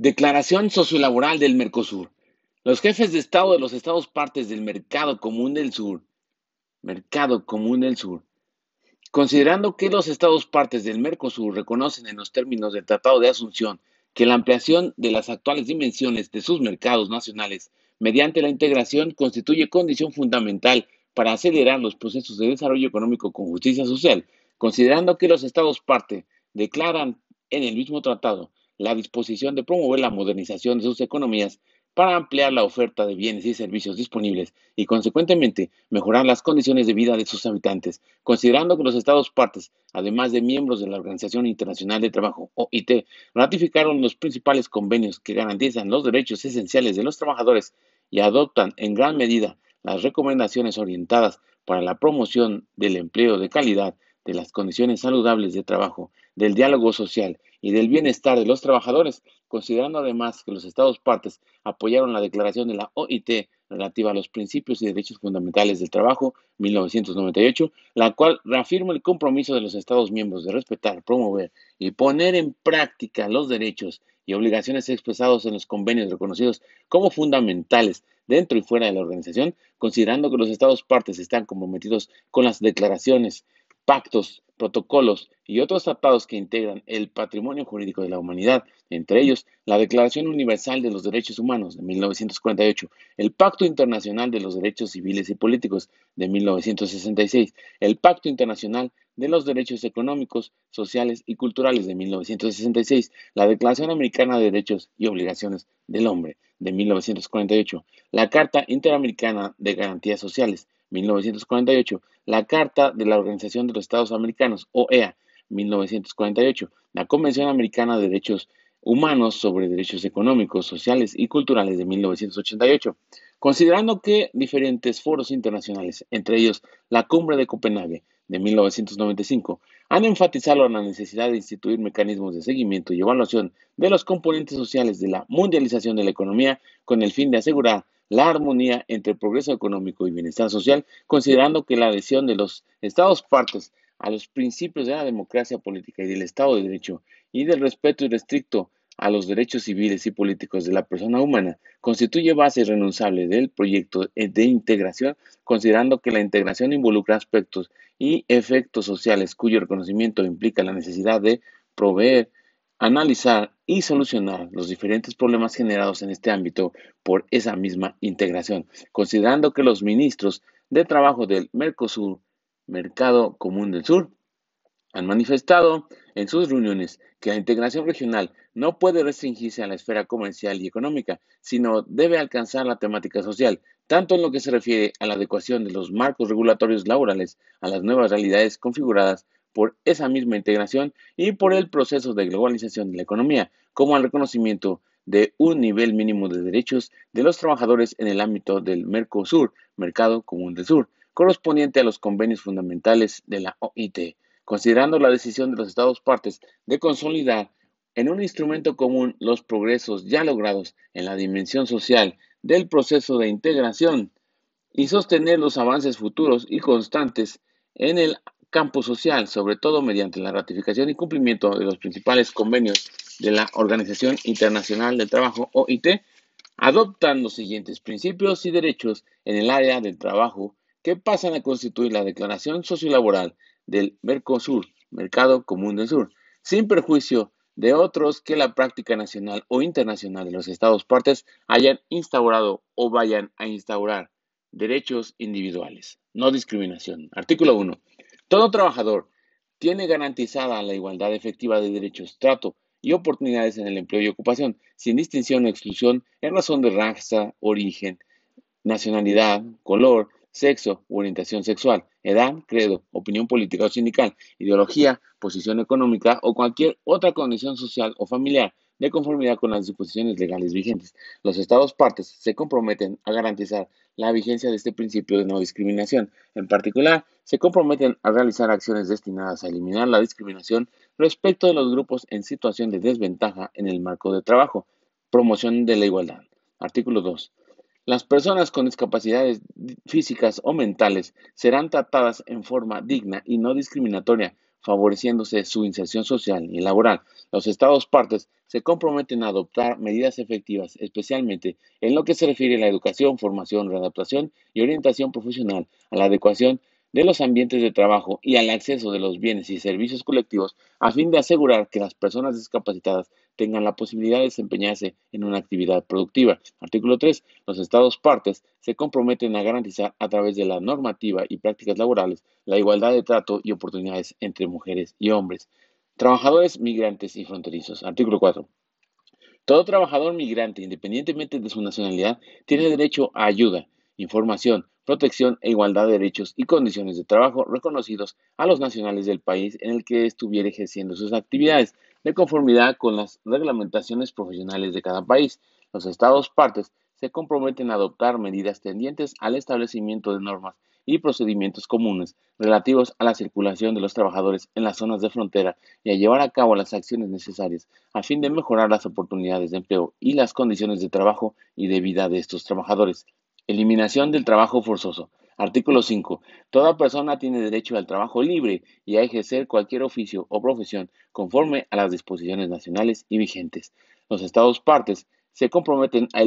Declaración sociolaboral del Mercosur. Los jefes de Estado de los Estados partes del Mercado Común del Sur, Mercado Común del Sur, considerando que los Estados partes del Mercosur reconocen en los términos del Tratado de Asunción que la ampliación de las actuales dimensiones de sus mercados nacionales mediante la integración constituye condición fundamental para acelerar los procesos de desarrollo económico con justicia social, considerando que los Estados parte declaran en el mismo tratado la disposición de promover la modernización de sus economías para ampliar la oferta de bienes y servicios disponibles y, consecuentemente, mejorar las condiciones de vida de sus habitantes, considerando que los Estados partes, además de miembros de la Organización Internacional de Trabajo, OIT, ratificaron los principales convenios que garantizan los derechos esenciales de los trabajadores y adoptan en gran medida las recomendaciones orientadas para la promoción del empleo de calidad, de las condiciones saludables de trabajo, del diálogo social y del bienestar de los trabajadores, considerando además que los Estados partes apoyaron la declaración de la OIT relativa a los principios y derechos fundamentales del trabajo 1998, la cual reafirma el compromiso de los Estados miembros de respetar, promover y poner en práctica los derechos y obligaciones expresados en los convenios reconocidos como fundamentales dentro y fuera de la organización, considerando que los Estados partes están comprometidos con las declaraciones, pactos, protocolos y otros tratados que integran el patrimonio jurídico de la humanidad, entre ellos la Declaración Universal de los Derechos Humanos de 1948, el Pacto Internacional de los Derechos Civiles y Políticos de 1966, el Pacto Internacional de los Derechos Económicos, Sociales y Culturales de 1966, la Declaración Americana de Derechos y Obligaciones del Hombre de 1948, la Carta Interamericana de Garantías Sociales 1948, la Carta de la Organización de los Estados Americanos, OEA, 1948, la Convención Americana de Derechos Humanos sobre Derechos Económicos, Sociales y Culturales de 1988, considerando que diferentes foros internacionales, entre ellos la Cumbre de Copenhague de 1995, han enfatizado la necesidad de instituir mecanismos de seguimiento y evaluación de los componentes sociales de la mundialización de la economía con el fin de asegurar la armonía entre progreso económico y bienestar social, considerando que la adhesión de los Estados partes a los principios de la democracia política y del Estado de Derecho y del respeto irrestricto a los derechos civiles y políticos de la persona humana constituye base irrenunciable del proyecto de integración, considerando que la integración involucra aspectos y efectos sociales cuyo reconocimiento implica la necesidad de proveer analizar y solucionar los diferentes problemas generados en este ámbito por esa misma integración, considerando que los ministros de trabajo del Mercosur, Mercado Común del Sur, han manifestado en sus reuniones que la integración regional no puede restringirse a la esfera comercial y económica, sino debe alcanzar la temática social, tanto en lo que se refiere a la adecuación de los marcos regulatorios laborales a las nuevas realidades configuradas por esa misma integración y por el proceso de globalización de la economía, como al reconocimiento de un nivel mínimo de derechos de los trabajadores en el ámbito del Mercosur, Mercado Común del Sur, correspondiente a los convenios fundamentales de la OIT, considerando la decisión de los Estados partes de consolidar en un instrumento común los progresos ya logrados en la dimensión social del proceso de integración y sostener los avances futuros y constantes en el campo social, sobre todo mediante la ratificación y cumplimiento de los principales convenios de la Organización Internacional del Trabajo, OIT, adoptan los siguientes principios y derechos en el área del trabajo que pasan a constituir la Declaración Sociolaboral del Mercosur, Mercado Común del Sur, sin perjuicio de otros que la práctica nacional o internacional de los Estados partes hayan instaurado o vayan a instaurar derechos individuales. No discriminación. Artículo 1. Todo trabajador tiene garantizada la igualdad efectiva de derechos, trato y oportunidades en el empleo y ocupación, sin distinción o exclusión en razón de raza, origen, nacionalidad, color, sexo orientación sexual, edad, credo, opinión política o sindical, ideología, posición económica o cualquier otra condición social o familiar, de conformidad con las disposiciones legales vigentes. Los Estados partes se comprometen a garantizar la vigencia de este principio de no discriminación. En particular, se comprometen a realizar acciones destinadas a eliminar la discriminación respecto de los grupos en situación de desventaja en el marco de trabajo. Promoción de la igualdad. Artículo 2. Las personas con discapacidades físicas o mentales serán tratadas en forma digna y no discriminatoria favoreciéndose su inserción social y laboral. Los Estados partes se comprometen a adoptar medidas efectivas, especialmente en lo que se refiere a la educación, formación, readaptación y orientación profesional, a la adecuación de los ambientes de trabajo y al acceso de los bienes y servicios colectivos a fin de asegurar que las personas discapacitadas tengan la posibilidad de desempeñarse en una actividad productiva. Artículo 3. Los Estados partes se comprometen a garantizar a través de la normativa y prácticas laborales la igualdad de trato y oportunidades entre mujeres y hombres. Trabajadores migrantes y fronterizos. Artículo 4. Todo trabajador migrante, independientemente de su nacionalidad, tiene derecho a ayuda, información, protección e igualdad de derechos y condiciones de trabajo reconocidos a los nacionales del país en el que estuviera ejerciendo sus actividades, de conformidad con las reglamentaciones profesionales de cada país. Los Estados partes se comprometen a adoptar medidas tendientes al establecimiento de normas y procedimientos comunes relativos a la circulación de los trabajadores en las zonas de frontera y a llevar a cabo las acciones necesarias a fin de mejorar las oportunidades de empleo y las condiciones de trabajo y de vida de estos trabajadores. Eliminación del trabajo forzoso. Artículo 5. Toda persona tiene derecho al trabajo libre y a ejercer cualquier oficio o profesión conforme a las disposiciones nacionales y vigentes. Los Estados partes se comprometen a,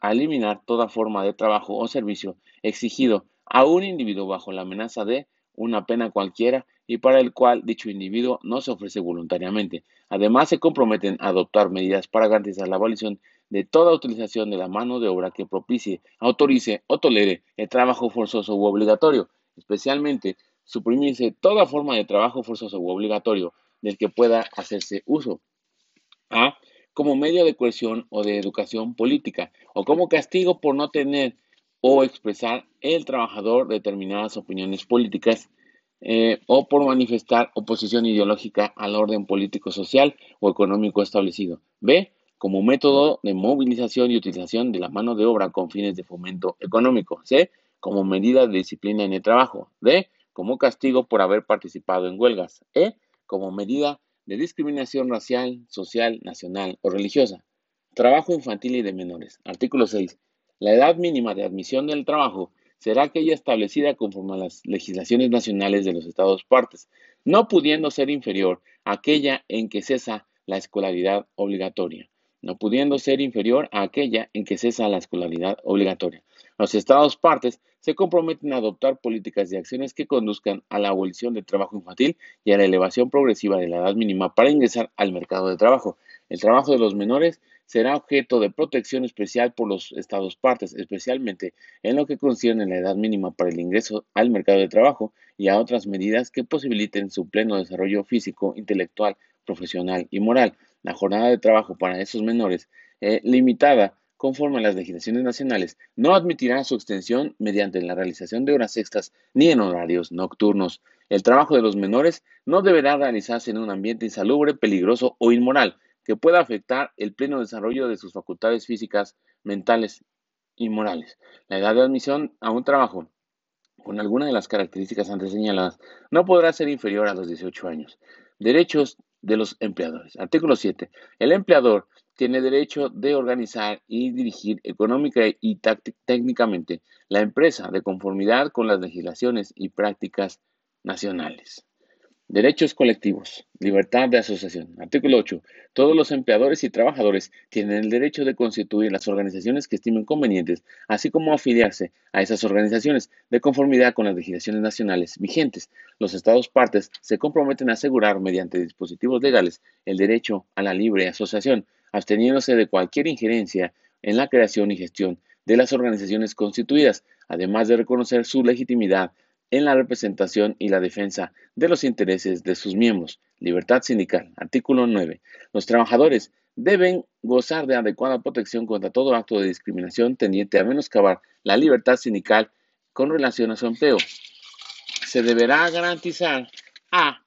a eliminar toda forma de trabajo o servicio exigido a un individuo bajo la amenaza de una pena cualquiera y para el cual dicho individuo no se ofrece voluntariamente. Además, se comprometen a adoptar medidas para garantizar la abolición de toda utilización de la mano de obra que propicie, autorice o tolere el trabajo forzoso u obligatorio, especialmente suprimirse toda forma de trabajo forzoso u obligatorio del que pueda hacerse uso. A. Como medio de coerción o de educación política, o como castigo por no tener o expresar el trabajador determinadas opiniones políticas eh, o por manifestar oposición ideológica al orden político, social o económico establecido. B como método de movilización y utilización de la mano de obra con fines de fomento económico. C. Como medida de disciplina en el trabajo. D. Como castigo por haber participado en huelgas. E. Como medida de discriminación racial, social, nacional o religiosa. Trabajo infantil y de menores. Artículo 6. La edad mínima de admisión del trabajo será aquella establecida conforme a las legislaciones nacionales de los Estados partes, no pudiendo ser inferior a aquella en que cesa la escolaridad obligatoria no pudiendo ser inferior a aquella en que cesa la escolaridad obligatoria. Los Estados partes se comprometen a adoptar políticas y acciones que conduzcan a la abolición del trabajo infantil y a la elevación progresiva de la edad mínima para ingresar al mercado de trabajo. El trabajo de los menores será objeto de protección especial por los Estados partes, especialmente en lo que concierne la edad mínima para el ingreso al mercado de trabajo y a otras medidas que posibiliten su pleno desarrollo físico, intelectual, profesional y moral la jornada de trabajo para esos menores, eh, limitada conforme a las legislaciones nacionales, no admitirá su extensión mediante la realización de horas extras ni en horarios nocturnos. El trabajo de los menores no deberá realizarse en un ambiente insalubre, peligroso o inmoral que pueda afectar el pleno desarrollo de sus facultades físicas, mentales y morales. La edad de admisión a un trabajo con alguna de las características antes señaladas no podrá ser inferior a los 18 años. Derechos de los empleadores. Artículo 7. El empleador tiene derecho de organizar y dirigir económica y técnicamente la empresa de conformidad con las legislaciones y prácticas nacionales. Derechos colectivos. Libertad de asociación. Artículo 8. Todos los empleadores y trabajadores tienen el derecho de constituir las organizaciones que estimen convenientes, así como afiliarse a esas organizaciones de conformidad con las legislaciones nacionales vigentes. Los Estados partes se comprometen a asegurar mediante dispositivos legales el derecho a la libre asociación, absteniéndose de cualquier injerencia en la creación y gestión de las organizaciones constituidas, además de reconocer su legitimidad en la representación y la defensa de los intereses de sus miembros. Libertad sindical. Artículo 9. Los trabajadores deben gozar de adecuada protección contra todo acto de discriminación tendiente a menoscabar la libertad sindical con relación a su empleo. Se deberá garantizar a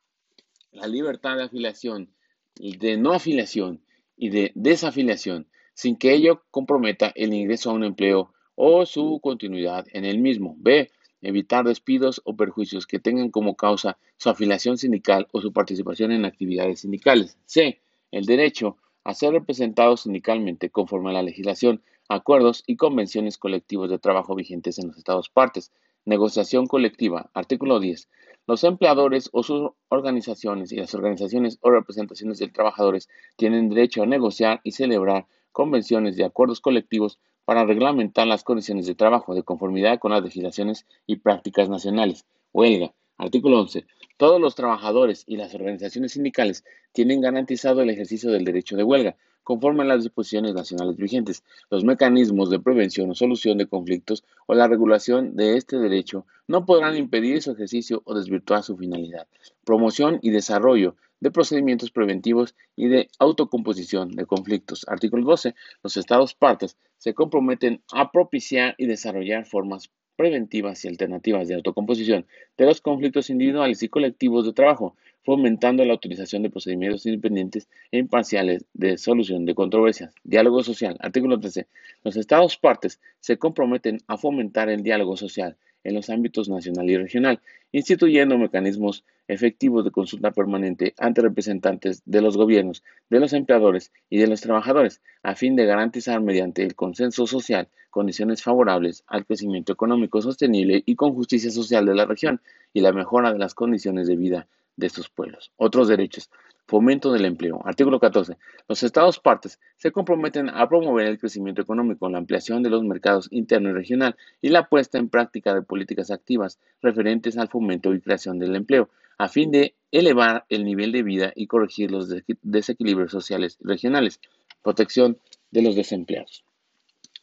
la libertad de afiliación, de no afiliación y de desafiliación, sin que ello comprometa el ingreso a un empleo o su continuidad en el mismo. B evitar despidos o perjuicios que tengan como causa su afiliación sindical o su participación en actividades sindicales. C. El derecho a ser representado sindicalmente conforme a la legislación, acuerdos y convenciones colectivos de trabajo vigentes en los Estados partes. Negociación colectiva. Artículo 10. Los empleadores o sus organizaciones y las organizaciones o representaciones de trabajadores tienen derecho a negociar y celebrar convenciones y acuerdos colectivos para reglamentar las condiciones de trabajo de conformidad con las legislaciones y prácticas nacionales. Huelga. Artículo 11. Todos los trabajadores y las organizaciones sindicales tienen garantizado el ejercicio del derecho de huelga, conforme a las disposiciones nacionales vigentes. Los mecanismos de prevención o solución de conflictos o la regulación de este derecho no podrán impedir su ejercicio o desvirtuar su finalidad. Promoción y desarrollo de procedimientos preventivos y de autocomposición de conflictos. Artículo 12. Los Estados partes se comprometen a propiciar y desarrollar formas preventivas y alternativas de autocomposición de los conflictos individuales y colectivos de trabajo, fomentando la utilización de procedimientos independientes e imparciales de solución de controversias. Diálogo social. Artículo 13. Los Estados partes se comprometen a fomentar el diálogo social en los ámbitos nacional y regional, instituyendo mecanismos efectivos de consulta permanente ante representantes de los gobiernos, de los empleadores y de los trabajadores, a fin de garantizar mediante el consenso social condiciones favorables al crecimiento económico sostenible y con justicia social de la región y la mejora de las condiciones de vida de estos pueblos. Otros derechos. Fomento del empleo. Artículo 14. Los Estados partes se comprometen a promover el crecimiento económico, la ampliación de los mercados interno y regional y la puesta en práctica de políticas activas referentes al fomento y creación del empleo, a fin de elevar el nivel de vida y corregir los desequilibrios sociales y regionales. Protección de los desempleados.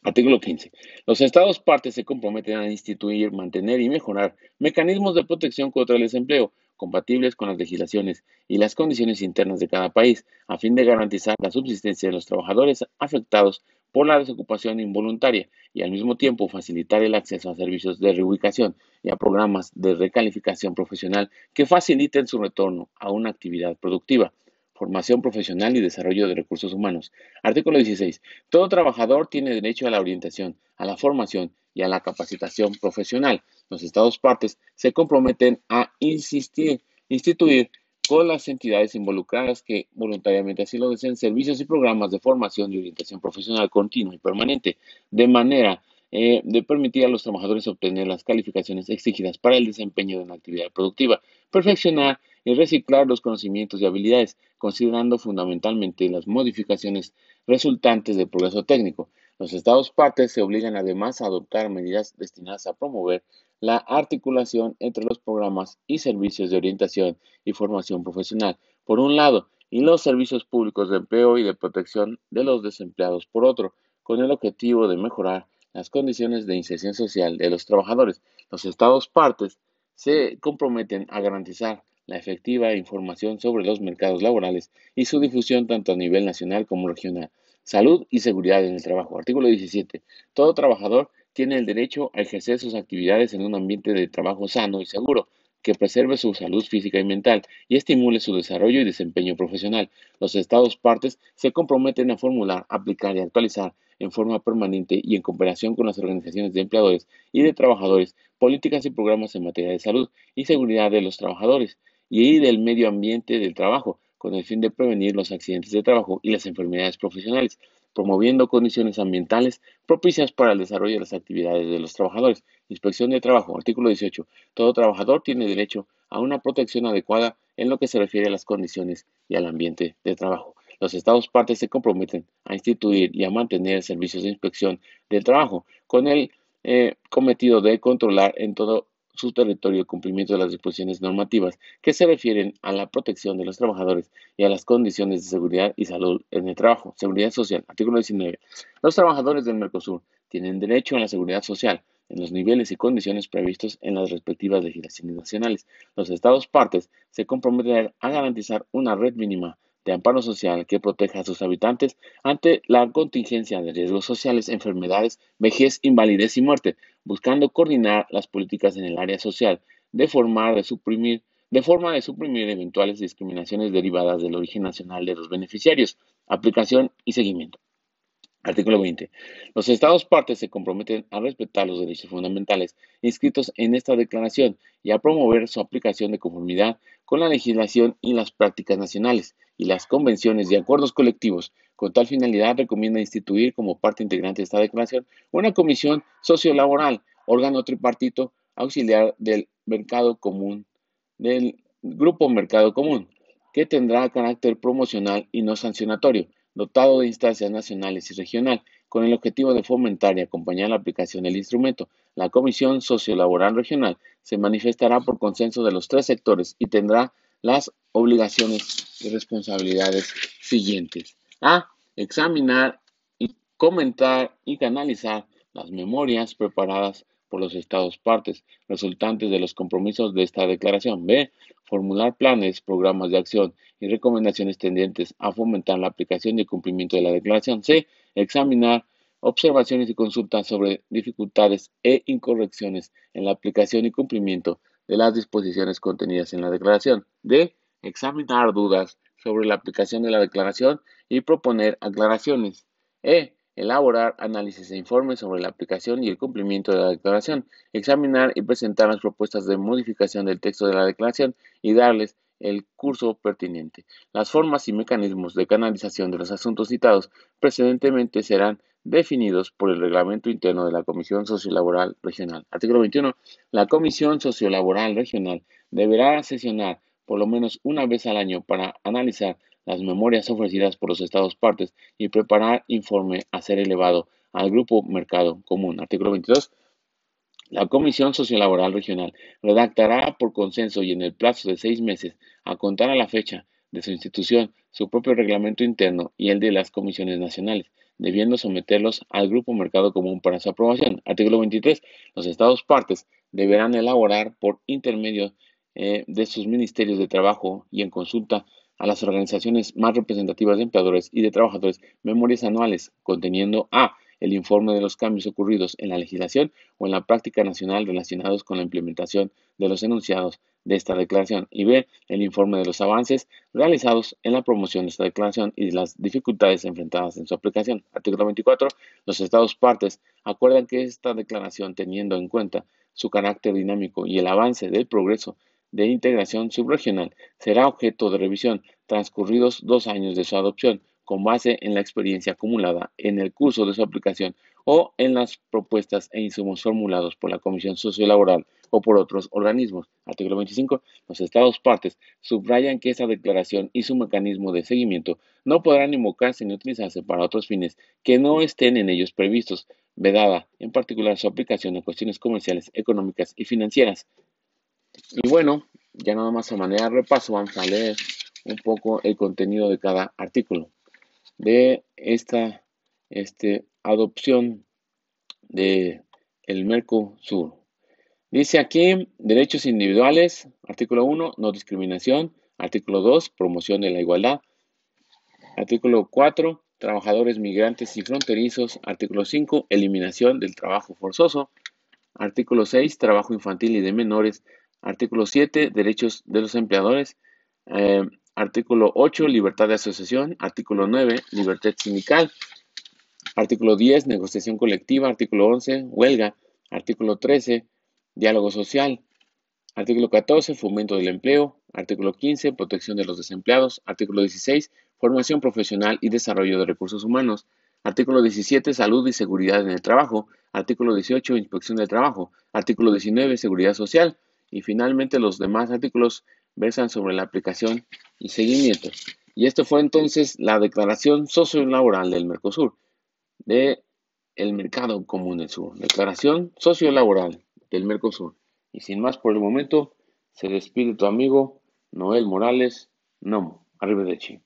Artículo 15. Los Estados partes se comprometen a instituir, mantener y mejorar mecanismos de protección contra el desempleo compatibles con las legislaciones y las condiciones internas de cada país, a fin de garantizar la subsistencia de los trabajadores afectados por la desocupación involuntaria y al mismo tiempo facilitar el acceso a servicios de reubicación y a programas de recalificación profesional que faciliten su retorno a una actividad productiva formación profesional y desarrollo de recursos humanos. Artículo 16. Todo trabajador tiene derecho a la orientación, a la formación y a la capacitación profesional. Los Estados partes se comprometen a insistir, instituir con las entidades involucradas que voluntariamente así lo deseen servicios y programas de formación y orientación profesional continua y permanente, de manera eh, de permitir a los trabajadores obtener las calificaciones exigidas para el desempeño de una actividad productiva, perfeccionar y reciclar los conocimientos y habilidades, considerando fundamentalmente las modificaciones resultantes del progreso técnico. Los Estados partes se obligan además a adoptar medidas destinadas a promover la articulación entre los programas y servicios de orientación y formación profesional, por un lado, y los servicios públicos de empleo y de protección de los desempleados, por otro, con el objetivo de mejorar las condiciones de inserción social de los trabajadores. Los Estados partes se comprometen a garantizar la efectiva información sobre los mercados laborales y su difusión tanto a nivel nacional como regional. Salud y seguridad en el trabajo. Artículo 17. Todo trabajador tiene el derecho a ejercer sus actividades en un ambiente de trabajo sano y seguro, que preserve su salud física y mental y estimule su desarrollo y desempeño profesional. Los Estados partes se comprometen a formular, aplicar y actualizar en forma permanente y en cooperación con las organizaciones de empleadores y de trabajadores, políticas y programas en materia de salud y seguridad de los trabajadores y del medio ambiente del trabajo, con el fin de prevenir los accidentes de trabajo y las enfermedades profesionales, promoviendo condiciones ambientales propicias para el desarrollo de las actividades de los trabajadores. Inspección de trabajo, artículo 18. Todo trabajador tiene derecho a una protección adecuada en lo que se refiere a las condiciones y al ambiente de trabajo. Los Estados partes se comprometen a instituir y a mantener servicios de inspección del trabajo con el eh, cometido de controlar en todo su territorio cumplimiento de las disposiciones normativas que se refieren a la protección de los trabajadores y a las condiciones de seguridad y salud en el trabajo. Seguridad social. Artículo 19. Los trabajadores del Mercosur tienen derecho a la seguridad social en los niveles y condiciones previstos en las respectivas legislaciones nacionales. Los Estados partes se comprometen a garantizar una red mínima de amparo social que proteja a sus habitantes ante la contingencia de riesgos sociales, enfermedades, vejez, invalidez y muerte, buscando coordinar las políticas en el área social, de forma de suprimir, de forma de suprimir eventuales discriminaciones derivadas del origen nacional de los beneficiarios, aplicación y seguimiento. Artículo 20. Los Estados partes se comprometen a respetar los derechos fundamentales inscritos en esta declaración y a promover su aplicación de conformidad con la legislación y las prácticas nacionales y las convenciones y acuerdos colectivos. Con tal finalidad, recomienda instituir como parte integrante de esta declaración una comisión sociolaboral, órgano tripartito auxiliar del mercado común del Grupo Mercado Común, que tendrá carácter promocional y no sancionatorio, dotado de instancias nacionales y regional, con el objetivo de fomentar y acompañar la aplicación del instrumento. La Comisión Sociolaboral Regional se manifestará por consenso de los tres sectores y tendrá las obligaciones y responsabilidades siguientes. A. Examinar y comentar y canalizar las memorias preparadas por los Estados partes, resultantes de los compromisos de esta declaración. B. Formular planes, programas de acción y recomendaciones tendientes a fomentar la aplicación y cumplimiento de la declaración. C. Examinar observaciones y consultas sobre dificultades e incorrecciones en la aplicación y cumplimiento de las disposiciones contenidas en la declaración. D. Examinar dudas sobre la aplicación de la declaración y proponer aclaraciones. E elaborar análisis e informes sobre la aplicación y el cumplimiento de la declaración, examinar y presentar las propuestas de modificación del texto de la declaración y darles el curso pertinente. Las formas y mecanismos de canalización de los asuntos citados precedentemente serán definidos por el reglamento interno de la Comisión Sociolaboral Regional. Artículo 21. La Comisión Sociolaboral Regional deberá sesionar por lo menos una vez al año para analizar las memorias ofrecidas por los Estados partes y preparar informe a ser elevado al Grupo Mercado Común. Artículo 22. La Comisión Sociolaboral Regional redactará por consenso y en el plazo de seis meses, a contar a la fecha de su institución, su propio reglamento interno y el de las comisiones nacionales, debiendo someterlos al Grupo Mercado Común para su aprobación. Artículo 23. Los Estados partes deberán elaborar por intermedio eh, de sus ministerios de trabajo y en consulta a las organizaciones más representativas de empleadores y de trabajadores memorias anuales conteniendo A. el informe de los cambios ocurridos en la legislación o en la práctica nacional relacionados con la implementación de los enunciados de esta declaración y B. el informe de los avances realizados en la promoción de esta declaración y de las dificultades enfrentadas en su aplicación. Artículo 24. Los Estados partes acuerdan que esta declaración, teniendo en cuenta su carácter dinámico y el avance del progreso de integración subregional será objeto de revisión transcurridos dos años de su adopción con base en la experiencia acumulada en el curso de su aplicación o en las propuestas e insumos formulados por la Comisión Sociolaboral o por otros organismos. Artículo 25. Los Estados partes subrayan que esta declaración y su mecanismo de seguimiento no podrán invocarse ni utilizarse para otros fines que no estén en ellos previstos, vedada en particular su aplicación a cuestiones comerciales, económicas y financieras. Y bueno, ya nada más a manera de repaso vamos a leer un poco el contenido de cada artículo de esta este, adopción de el Mercosur. Dice aquí derechos individuales, artículo 1, no discriminación, artículo 2, promoción de la igualdad, artículo 4, trabajadores migrantes y fronterizos, artículo 5, eliminación del trabajo forzoso, artículo 6, trabajo infantil y de menores, Artículo 7, derechos de los empleadores. Eh, artículo 8, libertad de asociación. Artículo 9, libertad sindical. Artículo 10, negociación colectiva. Artículo 11, huelga. Artículo 13, diálogo social. Artículo 14, fomento del empleo. Artículo 15, protección de los desempleados. Artículo 16, formación profesional y desarrollo de recursos humanos. Artículo 17, salud y seguridad en el trabajo. Artículo 18, inspección del trabajo. Artículo 19, seguridad social y finalmente los demás artículos versan sobre la aplicación y seguimiento. Y esto fue entonces la declaración sociolaboral del Mercosur, de el mercado común del sur. Declaración sociolaboral del Mercosur. Y sin más por el momento, se despide tu amigo Noel Morales. No, arrivederci.